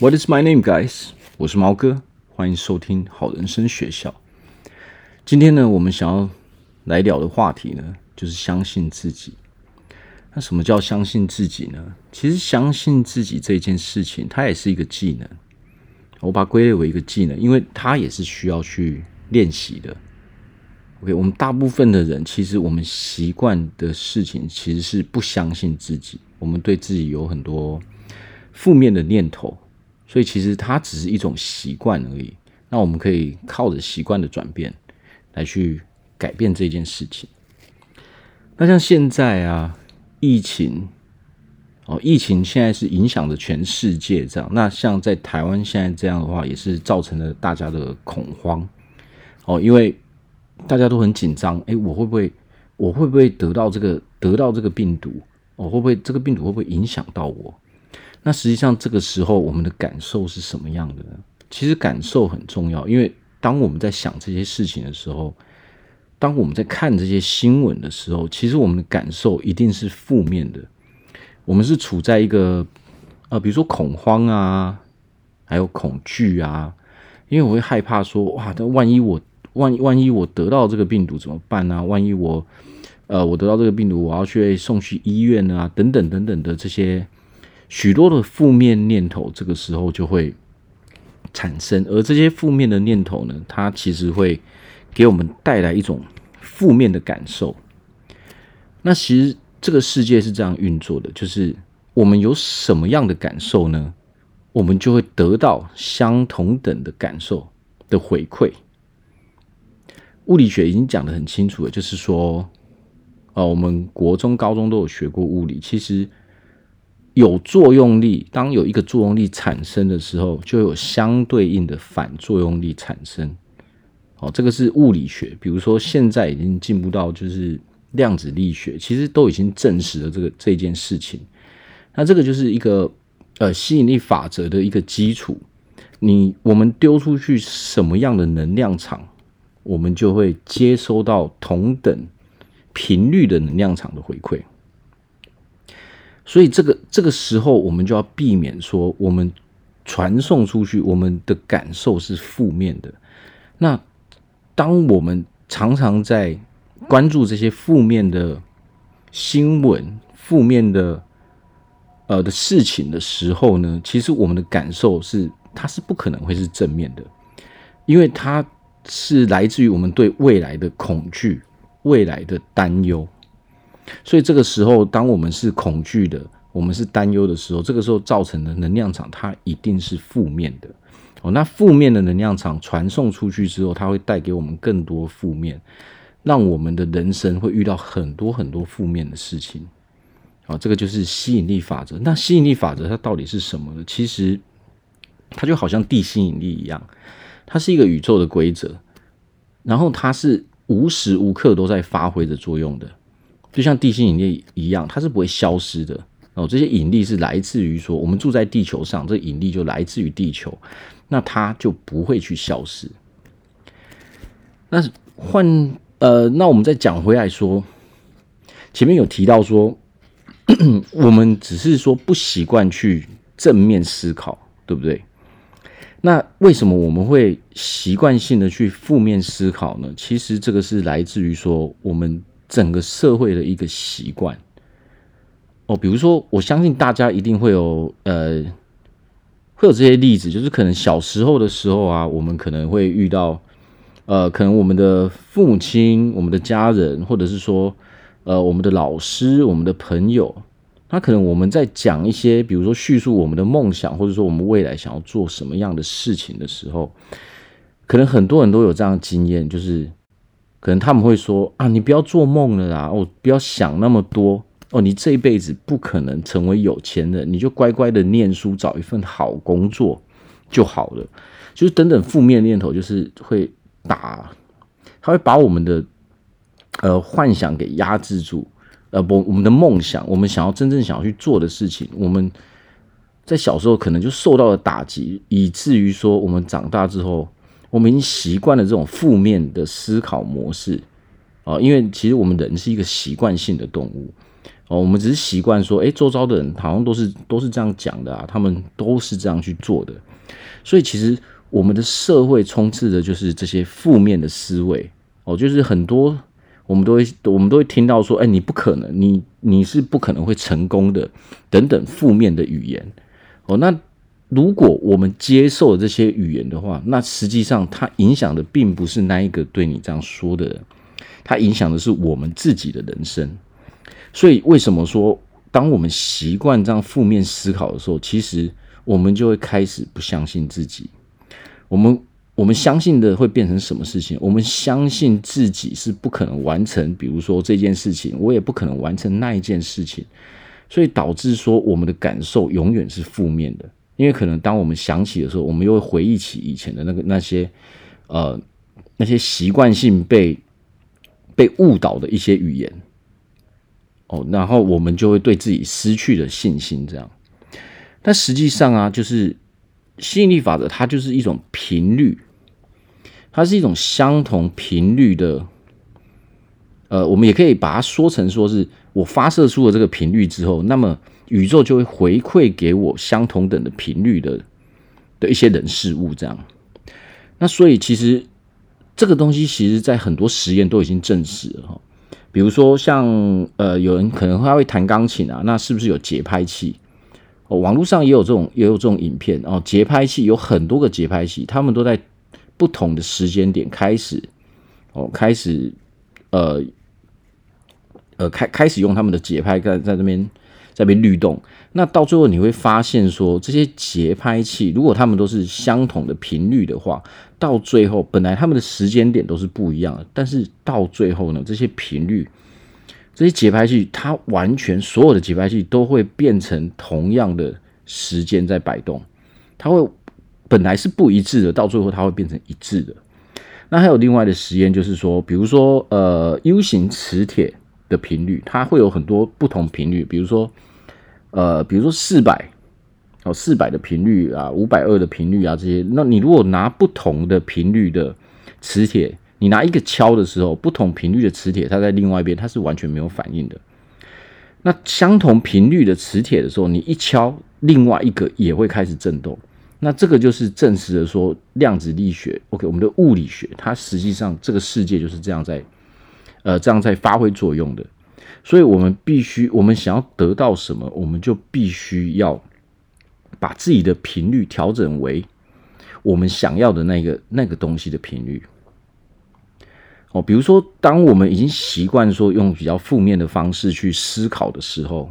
What is my name, guys？我是毛哥，欢迎收听好人生学校。今天呢，我们想要来聊的话题呢，就是相信自己。那什么叫相信自己呢？其实相信自己这件事情，它也是一个技能。我把它归类为一个技能，因为它也是需要去练习的。OK，我们大部分的人，其实我们习惯的事情，其实是不相信自己。我们对自己有很多负面的念头。所以其实它只是一种习惯而已。那我们可以靠着习惯的转变来去改变这件事情。那像现在啊，疫情哦，疫情现在是影响着全世界这样。那像在台湾现在这样的话，也是造成了大家的恐慌哦，因为大家都很紧张。诶，我会不会，我会不会得到这个得到这个病毒？哦，会不会这个病毒会不会影响到我？那实际上，这个时候我们的感受是什么样的呢？其实感受很重要，因为当我们在想这些事情的时候，当我们在看这些新闻的时候，其实我们的感受一定是负面的。我们是处在一个呃，比如说恐慌啊，还有恐惧啊，因为我会害怕说，哇，那万一我万万一我得到这个病毒怎么办呢？万一我呃，我得到这个病毒，我要去送去医院啊，等等等等的这些。许多的负面念头，这个时候就会产生，而这些负面的念头呢，它其实会给我们带来一种负面的感受。那其实这个世界是这样运作的，就是我们有什么样的感受呢，我们就会得到相同等的感受的回馈。物理学已经讲得很清楚了，就是说，呃，我们国中、高中都有学过物理，其实。有作用力，当有一个作用力产生的时候，就有相对应的反作用力产生。哦，这个是物理学。比如说，现在已经进步到就是量子力学，其实都已经证实了这个这件事情。那这个就是一个呃吸引力法则的一个基础。你我们丢出去什么样的能量场，我们就会接收到同等频率的能量场的回馈。所以这个这个时候，我们就要避免说，我们传送出去，我们的感受是负面的。那当我们常常在关注这些负面的新闻、负面的呃的事情的时候呢，其实我们的感受是，它是不可能会是正面的，因为它是来自于我们对未来的恐惧、未来的担忧。所以这个时候，当我们是恐惧的，我们是担忧的时候，这个时候造成的能量场，它一定是负面的。哦，那负面的能量场传送出去之后，它会带给我们更多负面，让我们的人生会遇到很多很多负面的事情。好，这个就是吸引力法则。那吸引力法则它到底是什么呢？其实它就好像地心引力一样，它是一个宇宙的规则，然后它是无时无刻都在发挥着作用的。就像地心引力一样，它是不会消失的哦。这些引力是来自于说，我们住在地球上，这引力就来自于地球，那它就不会去消失。那换呃，那我们再讲回来说，前面有提到说，我们只是说不习惯去正面思考，对不对？那为什么我们会习惯性的去负面思考呢？其实这个是来自于说我们。整个社会的一个习惯哦，比如说，我相信大家一定会有呃，会有这些例子，就是可能小时候的时候啊，我们可能会遇到呃，可能我们的父母亲、我们的家人，或者是说呃，我们的老师、我们的朋友，他可能我们在讲一些，比如说叙述我们的梦想，或者说我们未来想要做什么样的事情的时候，可能很多人都有这样的经验，就是。可能他们会说啊，你不要做梦了啦，哦，不要想那么多哦，你这一辈子不可能成为有钱人，你就乖乖的念书，找一份好工作就好了。就是等等负面念头，就是会打，他会把我们的呃幻想给压制住，呃不，我们的梦想，我们想要真正想要去做的事情，我们在小时候可能就受到了打击，以至于说我们长大之后。我们已经习惯了这种负面的思考模式啊，因为其实我们人是一个习惯性的动物哦，我们只是习惯说，诶，周遭的人好像都是都是这样讲的啊，他们都是这样去做的。所以其实我们的社会充斥的就是这些负面的思维哦，就是很多我们都会我们都会听到说，哎，你不可能，你你是不可能会成功的，等等负面的语言哦，那。如果我们接受了这些语言的话，那实际上它影响的并不是那一个对你这样说的人，它影响的是我们自己的人生。所以，为什么说当我们习惯这样负面思考的时候，其实我们就会开始不相信自己。我们我们相信的会变成什么事情？我们相信自己是不可能完成，比如说这件事情，我也不可能完成那一件事情，所以导致说我们的感受永远是负面的。因为可能当我们想起的时候，我们又会回忆起以前的那个那些，呃，那些习惯性被被误导的一些语言，哦，然后我们就会对自己失去了信心。这样，但实际上啊，就是吸引力法则，它就是一种频率，它是一种相同频率的，呃，我们也可以把它说成说是我发射出了这个频率之后，那么。宇宙就会回馈给我相同等的频率的的一些人事物，这样。那所以其实这个东西，其实在很多实验都已经证实了哈。比如说像呃，有人可能他会弹钢琴啊，那是不是有节拍器？哦，网络上也有这种也有这种影片哦。节拍器有很多个节拍器，他们都在不同的时间点开始哦，开始呃呃开开始用他们的节拍在在这边。在被律动，那到最后你会发现说，这些节拍器如果它们都是相同的频率的话，到最后本来它们的时间点都是不一样的，但是到最后呢，这些频率，这些节拍器，它完全所有的节拍器都会变成同样的时间在摆动，它会本来是不一致的，到最后它会变成一致的。那还有另外的实验，就是说，比如说呃 U 型磁铁。的频率，它会有很多不同频率，比如说，呃，比如说四百哦，四百的频率啊，五百二的频率啊，这些。那你如果拿不同的频率的磁铁，你拿一个敲的时候，不同频率的磁铁，它在另外一边，它是完全没有反应的。那相同频率的磁铁的时候，你一敲，另外一个也会开始震动。那这个就是证实了说，量子力学，OK，我们的物理学，它实际上这个世界就是这样在。呃，这样在发挥作用的，所以我们必须，我们想要得到什么，我们就必须要把自己的频率调整为我们想要的那个那个东西的频率。哦，比如说，当我们已经习惯说用比较负面的方式去思考的时候，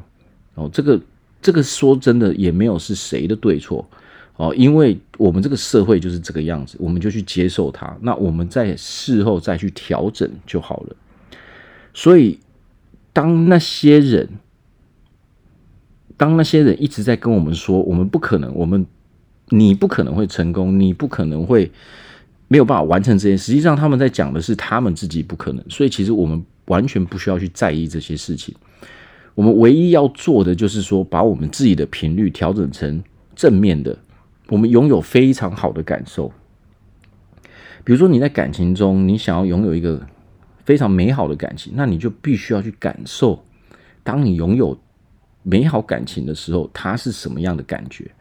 哦，这个这个说真的也没有是谁的对错哦，因为我们这个社会就是这个样子，我们就去接受它，那我们在事后再去调整就好了。所以，当那些人，当那些人一直在跟我们说，我们不可能，我们你不可能会成功，你不可能会没有办法完成这些。实际上，他们在讲的是他们自己不可能。所以，其实我们完全不需要去在意这些事情。我们唯一要做的就是说，把我们自己的频率调整成正面的，我们拥有非常好的感受。比如说，你在感情中，你想要拥有一个。非常美好的感情，那你就必须要去感受，当你拥有美好感情的时候，它是什么样的感觉。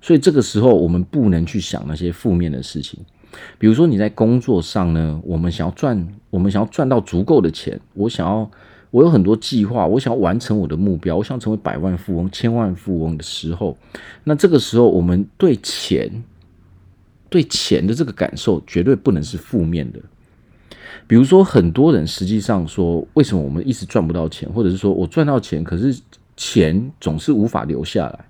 所以这个时候，我们不能去想那些负面的事情。比如说你在工作上呢，我们想要赚，我们想要赚到足够的钱，我想要，我有很多计划，我想要完成我的目标，我想成为百万富翁、千万富翁的时候，那这个时候，我们对钱，对钱的这个感受，绝对不能是负面的。比如说，很多人实际上说，为什么我们一直赚不到钱，或者是说我赚到钱，可是钱总是无法留下来。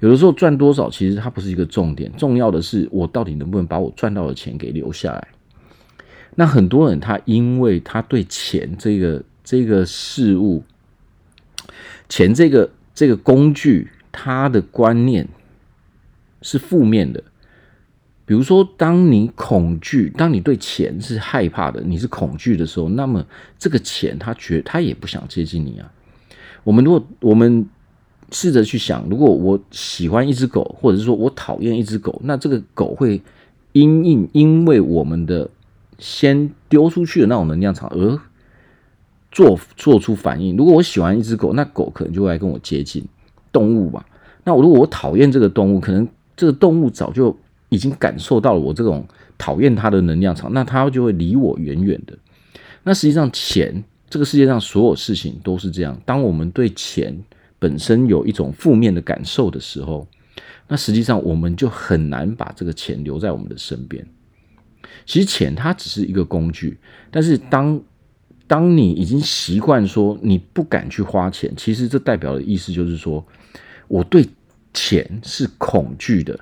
有的时候赚多少，其实它不是一个重点，重要的是我到底能不能把我赚到的钱给留下来。那很多人他因为他对钱这个这个事物，钱这个这个工具，他的观念是负面的。比如说，当你恐惧，当你对钱是害怕的，你是恐惧的时候，那么这个钱他觉他也不想接近你啊。我们如果我们试着去想，如果我喜欢一只狗，或者是说我讨厌一只狗，那这个狗会因应因为我们的先丢出去的那种能量场而做做出反应。如果我喜欢一只狗，那狗可能就会来跟我接近。动物吧，那我如果我讨厌这个动物，可能这个动物早就已经感受到了我这种讨厌它的能量场，那它就会离我远远的。那实际上，钱这个世界上所有事情都是这样。当我们对钱本身有一种负面的感受的时候，那实际上我们就很难把这个钱留在我们的身边。其实钱它只是一个工具，但是当当你已经习惯说你不敢去花钱，其实这代表的意思就是说，我对钱是恐惧的，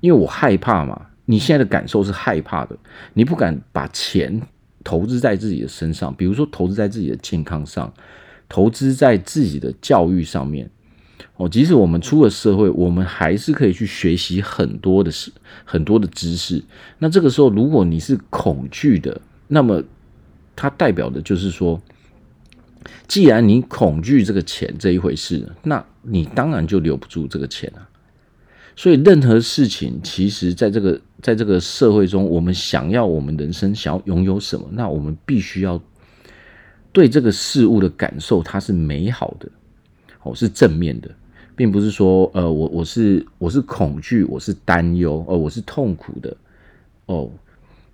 因为我害怕嘛。你现在的感受是害怕的，你不敢把钱投资在自己的身上，比如说投资在自己的健康上，投资在自己的教育上面。哦，即使我们出了社会，我们还是可以去学习很多的事，很多的知识。那这个时候，如果你是恐惧的，那么它代表的就是说，既然你恐惧这个钱这一回事，那你当然就留不住这个钱啊。所以，任何事情，其实在这个在这个社会中，我们想要我们人生想要拥有什么，那我们必须要对这个事物的感受，它是美好的，哦，是正面的。并不是说，呃，我我是我是恐惧，我是担忧，哦，我是痛苦的，哦，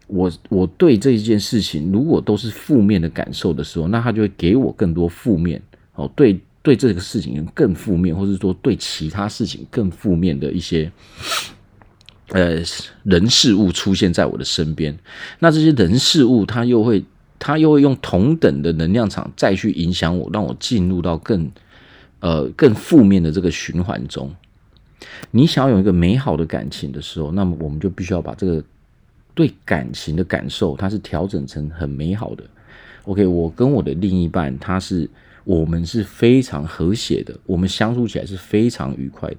我我对这一件事情，如果都是负面的感受的时候，那他就会给我更多负面，哦，对对这个事情更负面，或者说对其他事情更负面的一些，呃，人事物出现在我的身边，那这些人事物，他又会他又会用同等的能量场再去影响我，让我进入到更。呃，更负面的这个循环中，你想要有一个美好的感情的时候，那么我们就必须要把这个对感情的感受，它是调整成很美好的。OK，我跟我的另一半，他是我们是非常和谐的，我们相处起来是非常愉快的。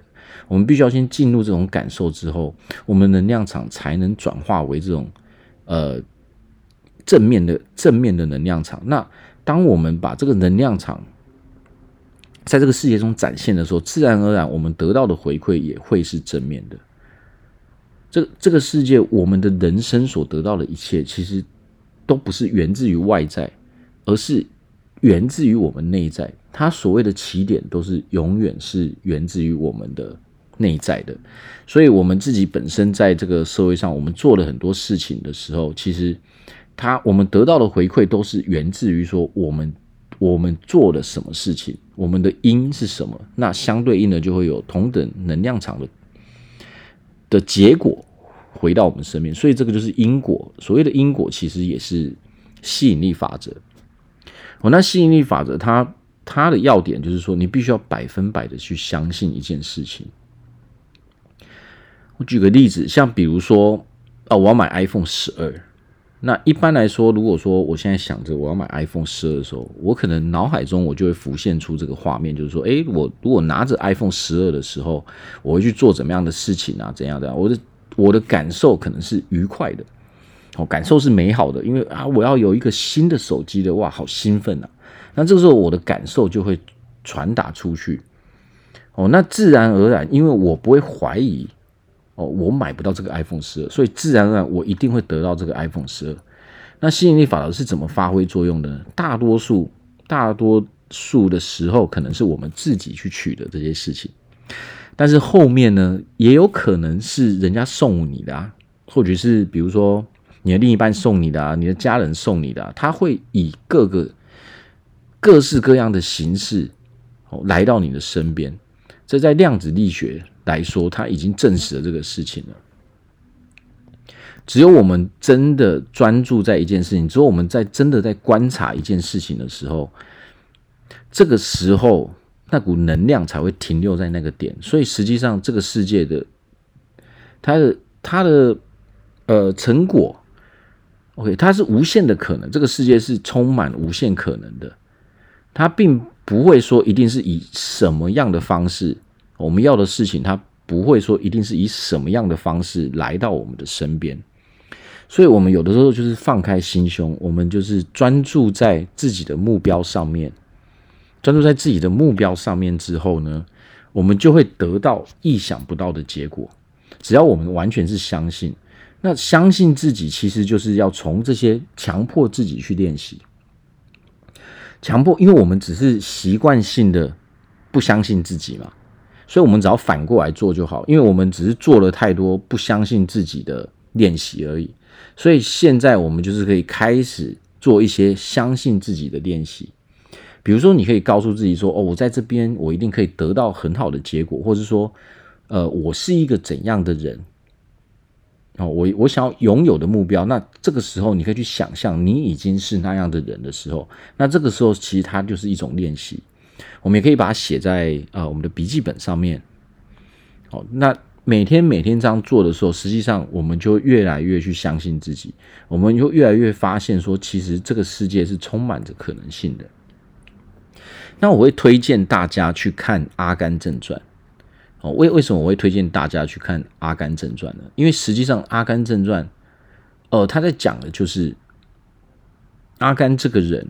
我们必须要先进入这种感受之后，我们能量场才能转化为这种呃正面的正面的能量场。那当我们把这个能量场在这个世界中展现的时候，自然而然我们得到的回馈也会是正面的。这这个世界，我们的人生所得到的一切，其实都不是源自于外在，而是源自于我们内在。它所谓的起点，都是永远是源自于我们的内在的。所以，我们自己本身在这个社会上，我们做了很多事情的时候，其实它我们得到的回馈，都是源自于说我们。我们做了什么事情？我们的因是什么？那相对应的就会有同等能量场的的结果回到我们身边，所以这个就是因果。所谓的因果，其实也是吸引力法则。哦，那吸引力法则它它的要点就是说，你必须要百分百的去相信一件事情。我举个例子，像比如说，哦，我要买 iPhone 十二。那一般来说，如果说我现在想着我要买 iPhone 十二的时候，我可能脑海中我就会浮现出这个画面，就是说，诶，我如果拿着 iPhone 十二的时候，我会去做怎么样的事情啊？怎样的？我的我的感受可能是愉快的，哦，感受是美好的，因为啊，我要有一个新的手机的，哇，好兴奋啊！那这个时候我的感受就会传达出去，哦，那自然而然，因为我不会怀疑。哦，我买不到这个 iPhone 十二，所以自然而然我一定会得到这个 iPhone 十二。那吸引力法则是怎么发挥作用的？大多数大多数的时候，可能是我们自己去取得这些事情，但是后面呢，也有可能是人家送你的啊，或者是比如说你的另一半送你的啊，你的家人送你的，他会以各个各式各样的形式哦来到你的身边。这在量子力学来说，他已经证实了这个事情了。只有我们真的专注在一件事情，只有我们在真的在观察一件事情的时候，这个时候那股能量才会停留在那个点。所以实际上，这个世界的它的它的呃成果，OK，它是无限的可能。这个世界是充满无限可能的，它并。不会说一定是以什么样的方式，我们要的事情，它不会说一定是以什么样的方式来到我们的身边，所以，我们有的时候就是放开心胸，我们就是专注在自己的目标上面，专注在自己的目标上面之后呢，我们就会得到意想不到的结果。只要我们完全是相信，那相信自己，其实就是要从这些强迫自己去练习。强迫，因为我们只是习惯性的不相信自己嘛，所以我们只要反过来做就好。因为我们只是做了太多不相信自己的练习而已，所以现在我们就是可以开始做一些相信自己的练习。比如说，你可以告诉自己说：“哦，我在这边，我一定可以得到很好的结果。”或者说，呃，我是一个怎样的人？哦，我我想要拥有的目标。那这个时候，你可以去想象你已经是那样的人的时候，那这个时候其实它就是一种练习。我们也可以把它写在呃我们的笔记本上面。好，那每天每天这样做的时候，实际上我们就越来越去相信自己，我们就越来越发现说，其实这个世界是充满着可能性的。那我会推荐大家去看《阿甘正传》。哦，为为什么我会推荐大家去看《阿甘正传》呢？因为实际上，《阿甘正传》呃，他在讲的就是阿甘这个人，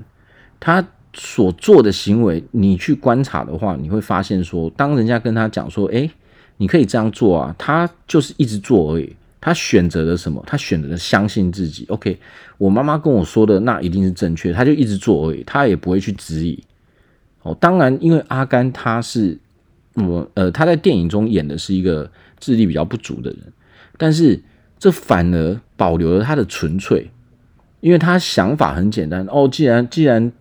他所做的行为，你去观察的话，你会发现说，当人家跟他讲说，哎，你可以这样做啊，他就是一直做而已。他选择了什么？他选择了相信自己。OK，我妈妈跟我说的那一定是正确，他就一直做而已，他也不会去质疑。哦，当然，因为阿甘他是。我呃，他在电影中演的是一个智力比较不足的人，但是这反而保留了他的纯粹，因为他想法很简单哦。既然既然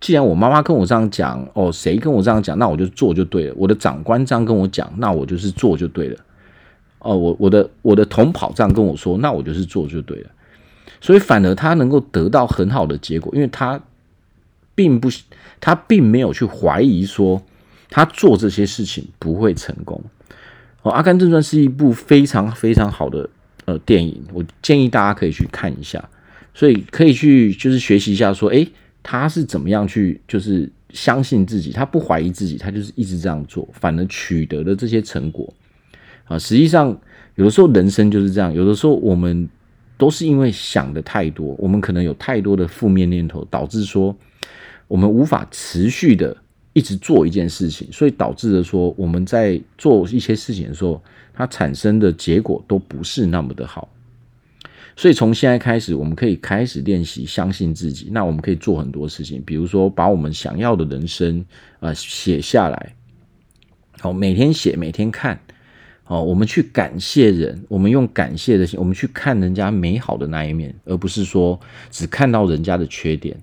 既然我妈妈跟我这样讲，哦，谁跟我这样讲，那我就做就对了。我的长官这样跟我讲，那我就是做就对了。哦，我我的我的同跑这样跟我说，那我就是做就对了。所以反而他能够得到很好的结果，因为他并不他并没有去怀疑说。他做这些事情不会成功。哦，《阿甘正传》是一部非常非常好的呃电影，我建议大家可以去看一下。所以可以去就是学习一下，说，诶，他是怎么样去就是相信自己，他不怀疑自己，他就是一直这样做，反而取得了这些成果。啊，实际上有的时候人生就是这样，有的时候我们都是因为想的太多，我们可能有太多的负面念头，导致说我们无法持续的。一直做一件事情，所以导致的说我们在做一些事情的时候，它产生的结果都不是那么的好。所以从现在开始，我们可以开始练习相信自己。那我们可以做很多事情，比如说把我们想要的人生啊写下来，好，每天写，每天看，好，我们去感谢人，我们用感谢的心，我们去看人家美好的那一面，而不是说只看到人家的缺点。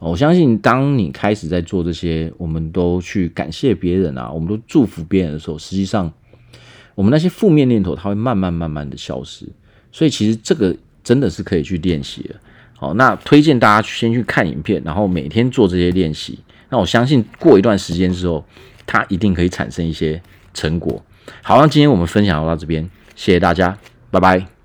我相信，当你开始在做这些，我们都去感谢别人啊，我们都祝福别人的时候，实际上，我们那些负面念头，它会慢慢慢慢的消失。所以，其实这个真的是可以去练习的。好，那推荐大家先去看影片，然后每天做这些练习。那我相信，过一段时间之后，它一定可以产生一些成果。好，那今天我们分享到这边，谢谢大家，拜拜。